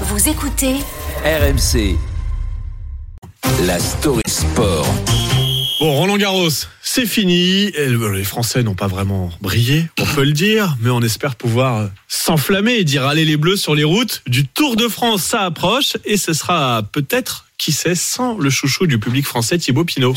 Vous écoutez RMC. La story sport. Bon, Roland Garros, c'est fini. Et Les Français n'ont pas vraiment brillé, on peut le dire, mais on espère pouvoir s'enflammer et dire allez les Bleus sur les routes du Tour de France. Ça approche et ce sera peut-être, qui sait, sans le chouchou du public français Thibaut Pinot.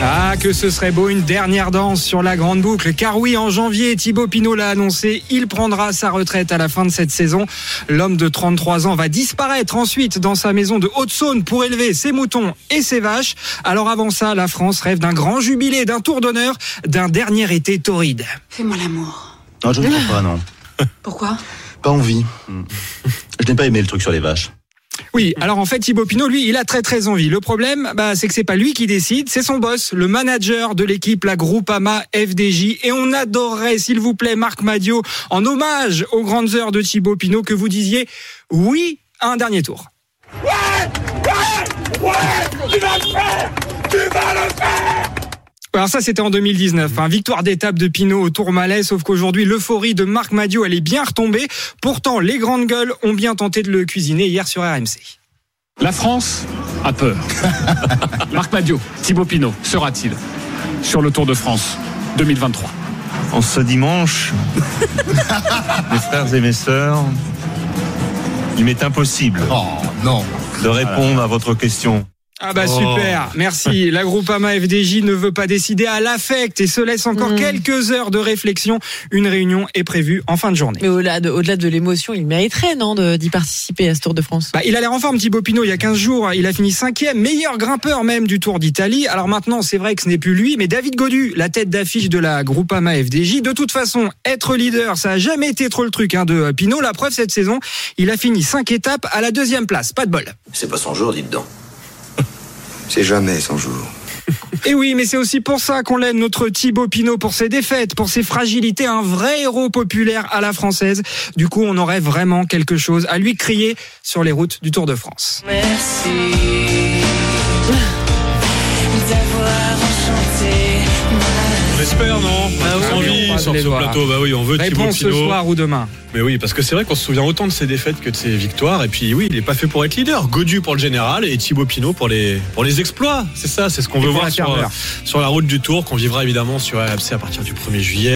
Ah, que ce serait beau une dernière danse sur la grande boucle. Car oui, en janvier, Thibaut Pinot l'a annoncé, il prendra sa retraite à la fin de cette saison. L'homme de 33 ans va disparaître ensuite dans sa maison de Haute-Saône pour élever ses moutons et ses vaches. Alors avant ça, la France rêve d'un grand jubilé, d'un tour d'honneur, d'un dernier été torride. Fais-moi l'amour. Non, je ne crois pas, non. Pourquoi? Pas envie. Je n'ai pas aimé le truc sur les vaches. Oui, alors en fait Thibaut Pinot, lui, il a très très envie. Le problème, bah, c'est que c'est pas lui qui décide, c'est son boss, le manager de l'équipe, la Groupama FDJ. Et on adorerait, s'il vous plaît, Marc Madio, en hommage aux grandes heures de Thibaut Pinot, que vous disiez oui à un dernier tour. Alors ça c'était en 2019, hein. victoire d'étape de Pinot au Tourmalet, sauf qu'aujourd'hui l'euphorie de Marc Madio elle est bien retombée. Pourtant les grandes gueules ont bien tenté de le cuisiner hier sur RMC. La France a peur. Marc Madio, Thibaut Pinot, sera-t-il sur le Tour de France 2023 En ce dimanche, mes frères et mes sœurs, il m'est impossible Oh, non. de répondre à votre question. Ah bah Oh. super, merci. La Groupama FDJ ne veut pas décider à l'affect et se laisse encore quelques heures de réflexion. Une réunion est prévue en fin de journée. Mais au-delà de, au-delà de l'émotion, il mériterait, non, d'y participer à ce Tour de France? Bah, il a l'air en forme, Thibaut Pinot. Il y a 15 jours, il a fini cinquième, meilleur grimpeur même du Tour d'Italie. Alors maintenant, c'est vrai que ce n'est plus lui, mais David Godu, la tête d'affiche de la Groupama FDJ. De toute façon, être leader, ça a jamais été trop le truc hein, de Pinot. La preuve cette saison, il a fini cinq étapes à la deuxième place. Pas de bol. C'est pas son jour, dites donc. C'est jamais son jour. Et oui, mais c'est aussi pour ça qu'on l'aime, notre Thibaut Pinot, pour ses défaites, pour ses fragilités, un vrai héros populaire à la française. Du coup, on aurait vraiment quelque chose à lui crier sur les routes du Tour de France. On sur ce plateau. Bah oui, on veut Thibaut Réponse ce Pinot. soir ou demain. Mais oui, parce que c'est vrai qu'on se souvient autant de ses défaites que de ses victoires. Et puis oui, il n'est pas fait pour être leader. Godu pour le général et Thibaut Pinot pour les, pour les exploits. C'est ça, c'est ce qu'on veut voir sur, la route du Tour, qu'on vivra évidemment sur AMC à partir du 1er juillet.